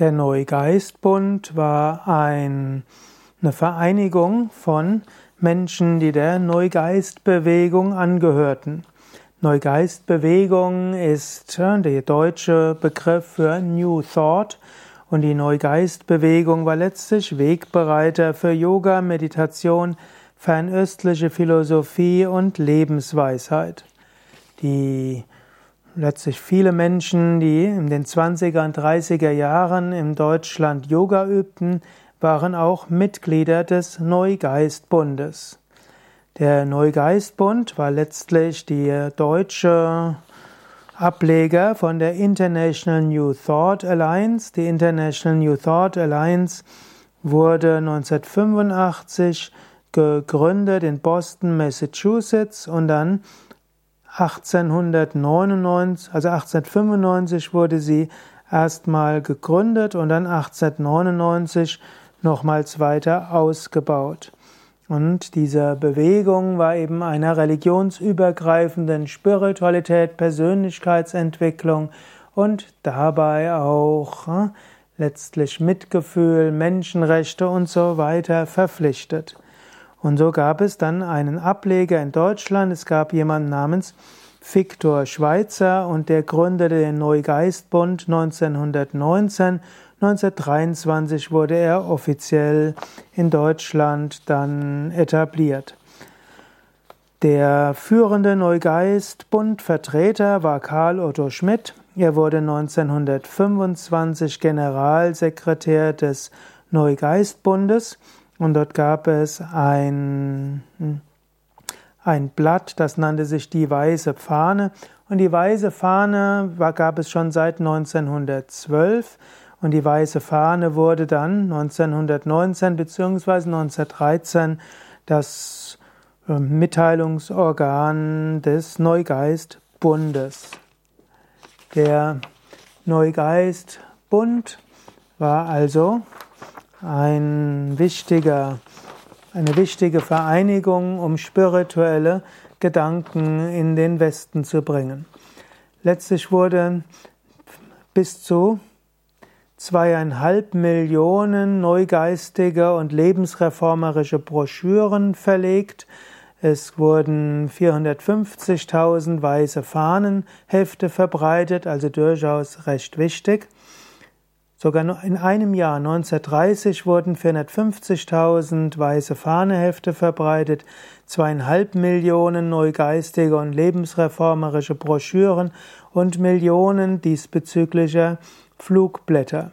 Der Neugeistbund war ein, eine Vereinigung von Menschen, die der Neugeistbewegung angehörten. Neugeistbewegung ist der deutsche Begriff für New Thought und die Neugeistbewegung war letztlich Wegbereiter für Yoga, Meditation, fernöstliche Philosophie und Lebensweisheit. Die letztlich viele Menschen, die in den 20er und 30er Jahren in Deutschland Yoga übten, waren auch Mitglieder des Neugeistbundes. Der Neugeistbund war letztlich die deutsche Ableger von der International New Thought Alliance. Die International New Thought Alliance wurde 1985 gegründet in Boston, Massachusetts und dann 1899, also 1895 wurde sie erstmal gegründet und dann 1899 nochmals weiter ausgebaut. Und diese Bewegung war eben einer religionsübergreifenden Spiritualität, Persönlichkeitsentwicklung und dabei auch äh, letztlich Mitgefühl, Menschenrechte und so weiter verpflichtet. Und so gab es dann einen Ableger in Deutschland. Es gab jemanden namens Viktor Schweitzer und der gründete den Neugeistbund 1919. 1923 wurde er offiziell in Deutschland dann etabliert. Der führende Neugeistbundvertreter war Karl Otto Schmidt. Er wurde 1925 Generalsekretär des Neugeistbundes und dort gab es ein, ein Blatt, das nannte sich die Weiße Fahne. Und die Weiße Fahne war, gab es schon seit 1912. Und die Weiße Fahne wurde dann 1919 bzw. 1913 das ähm, Mitteilungsorgan des Neugeistbundes. Der Neugeistbund war also ein wichtiger, eine wichtige Vereinigung, um spirituelle Gedanken in den Westen zu bringen. Letztlich wurden bis zu zweieinhalb Millionen neugeistige und lebensreformerische Broschüren verlegt. Es wurden 450.000 weiße Fahnenhefte verbreitet, also durchaus recht wichtig. Sogar in einem Jahr, 1930, wurden 450.000 weiße Fahnehefte verbreitet, zweieinhalb Millionen neugeistige und lebensreformerische Broschüren und Millionen diesbezüglicher Flugblätter.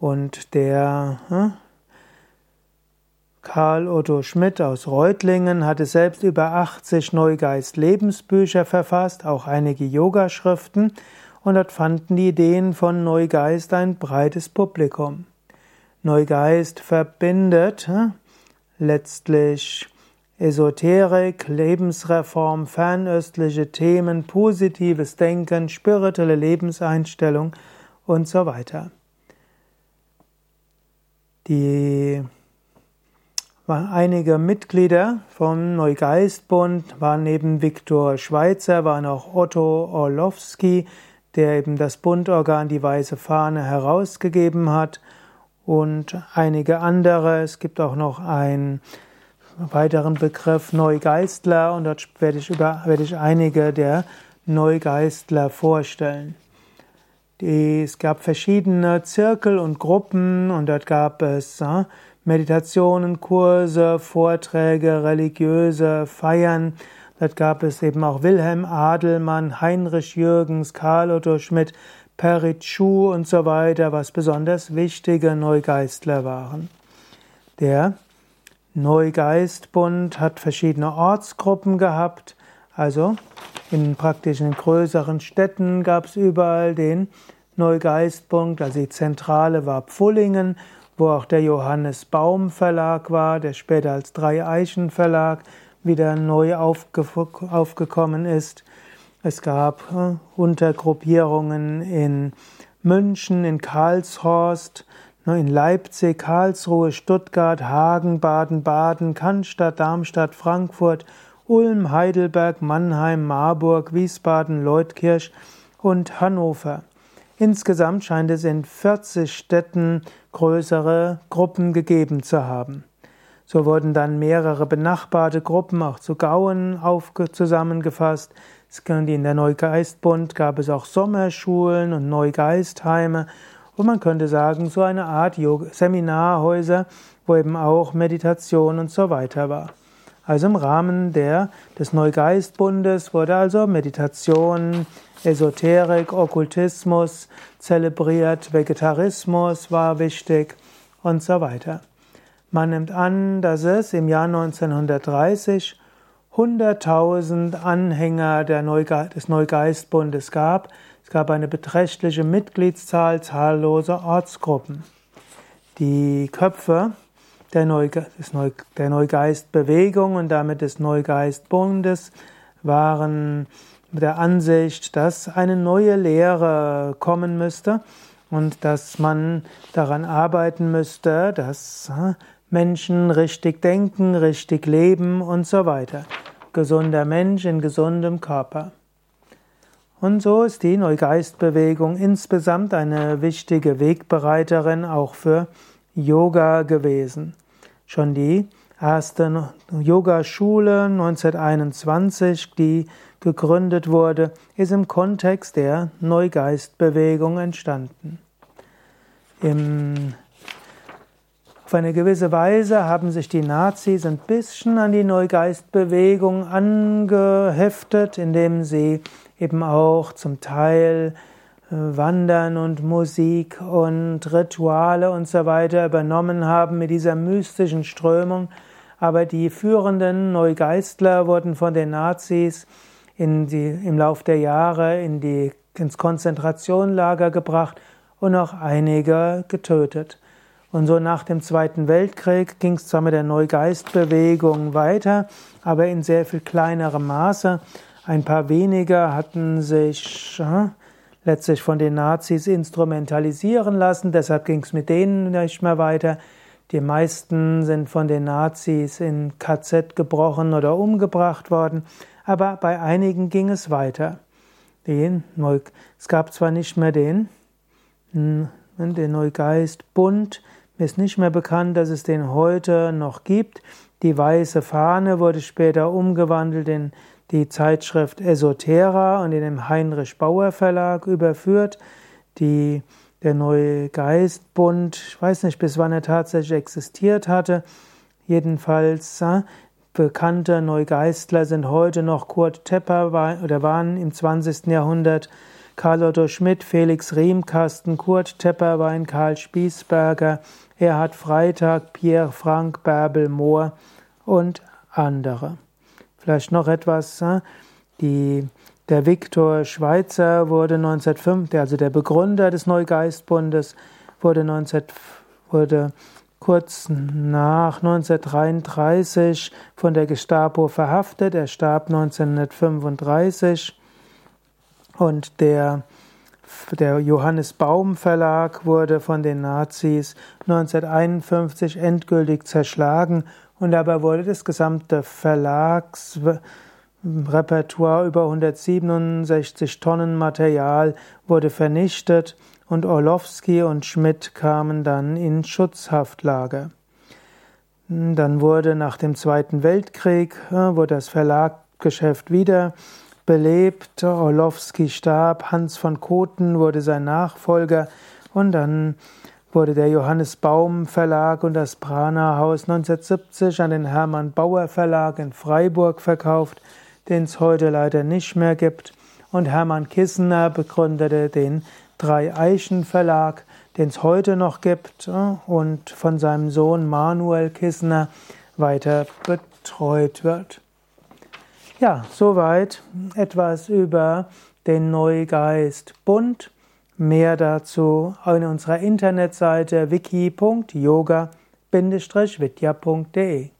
Und der hm, Karl Otto Schmidt aus Reutlingen hatte selbst über 80 Neugeist-Lebensbücher verfasst, auch einige Yogaschriften und dort fanden die Ideen von Neugeist ein breites Publikum. Neugeist verbindet letztlich Esoterik, Lebensreform, fernöstliche Themen, positives Denken, spirituelle Lebenseinstellung und so weiter. Die einige Mitglieder vom Neugeistbund waren neben Viktor Schweitzer, waren auch Otto Orlowski, der eben das Bundorgan Die Weiße Fahne herausgegeben hat und einige andere. Es gibt auch noch einen weiteren Begriff Neugeistler und dort werde ich, über, werde ich einige der Neugeistler vorstellen. Die, es gab verschiedene Zirkel und Gruppen und dort gab es äh, Meditationen, Kurse, Vorträge, religiöse Feiern. Dort gab es eben auch Wilhelm Adelmann, Heinrich Jürgens, Karl Otto Schmidt, Perit Schuh und so weiter, was besonders wichtige Neugeistler waren. Der Neugeistbund hat verschiedene Ortsgruppen gehabt, also in praktischen größeren Städten gab es überall den Neugeistbund, also die Zentrale war Pfullingen, wo auch der Johannes Baum Verlag war, der später als Drei Eichen Verlag wieder neu aufge aufgekommen ist. Es gab äh, Untergruppierungen in München, in Karlshorst, ne, in Leipzig, Karlsruhe, Stuttgart, Hagen, Baden-Baden, Cannstatt, Darmstadt, Frankfurt, Ulm, Heidelberg, Mannheim, Marburg, Wiesbaden, Leutkirch und Hannover. Insgesamt scheint es in 40 Städten größere Gruppen gegeben zu haben. So wurden dann mehrere benachbarte Gruppen auch zu Gauen zusammengefasst. In der Neugeistbund gab es auch Sommerschulen und Neugeistheime. Und man könnte sagen, so eine Art Seminarhäuser, wo eben auch Meditation und so weiter war. Also im Rahmen der, des Neugeistbundes wurde also Meditation, Esoterik, Okkultismus zelebriert, Vegetarismus war wichtig und so weiter. Man nimmt an, dass es im Jahr 1930 100.000 Anhänger Neuge des Neugeistbundes gab. Es gab eine beträchtliche Mitgliedszahl zahlloser Ortsgruppen. Die Köpfe der, Neuge Neu der Neugeistbewegung und damit des Neugeistbundes waren der Ansicht, dass eine neue Lehre kommen müsste und dass man daran arbeiten müsste, dass Menschen richtig denken, richtig leben und so weiter. Gesunder Mensch in gesundem Körper. Und so ist die Neugeistbewegung insgesamt eine wichtige Wegbereiterin auch für Yoga gewesen. Schon die erste Yogaschule 1921, die gegründet wurde, ist im Kontext der Neugeistbewegung entstanden. Im, auf eine gewisse Weise haben sich die Nazis ein bisschen an die Neugeistbewegung angeheftet, indem sie eben auch zum Teil äh, Wandern und Musik und Rituale und so weiter übernommen haben mit dieser mystischen Strömung. Aber die führenden Neugeistler wurden von den Nazis in die, im Lauf der Jahre in die, ins Konzentrationslager gebracht und auch einige getötet. Und so nach dem Zweiten Weltkrieg ging es zwar mit der Neugeistbewegung weiter, aber in sehr viel kleinerem Maße. Ein paar wenige hatten sich äh, letztlich von den Nazis instrumentalisieren lassen, deshalb ging es mit denen nicht mehr weiter. Die meisten sind von den Nazis in KZ gebrochen oder umgebracht worden aber bei einigen ging es weiter. Den Neu es gab zwar nicht mehr den, hm, den Neugeistbund, mir ist nicht mehr bekannt, dass es den heute noch gibt. Die weiße Fahne wurde später umgewandelt in die Zeitschrift Esoterra und in den Heinrich Bauer Verlag überführt. Die, der Neugeistbund, ich weiß nicht, bis wann er tatsächlich existiert hatte. Jedenfalls Bekannte Neugeistler sind heute noch Kurt Tepper oder waren im 20. Jahrhundert Karl Otto Schmidt, Felix Riemkasten, Kurt Tepperwein, Karl Spießberger, Erhard Freitag, Pierre Frank, Bärbel Mohr und andere. Vielleicht noch etwas, äh, die, der Viktor Schweitzer wurde 1905, also der Begründer des Neugeistbundes, wurde 19, wurde kurz nach 1933 von der Gestapo verhaftet. Er starb 1935 und der, der Johannes Baum Verlag wurde von den Nazis 1951 endgültig zerschlagen und dabei wurde das gesamte Verlagsrepertoire über 167 Tonnen Material wurde vernichtet und Orlowski und Schmidt kamen dann in Schutzhaftlager. Dann wurde nach dem Zweiten Weltkrieg, äh, wurde das Verlaggeschäft wieder belebt. Orlowski starb, Hans von Koten wurde sein Nachfolger und dann wurde der Johannes Baum Verlag und das Prana Haus 1970 an den Hermann Bauer Verlag in Freiburg verkauft, den es heute leider nicht mehr gibt. Und Hermann Kissener begründete den Drei Eichen Verlag, den es heute noch gibt und von seinem Sohn Manuel Kissner weiter betreut wird. Ja, soweit etwas über den Neugeist Bund. Mehr dazu auf unserer Internetseite wiki.yoga-vidya.de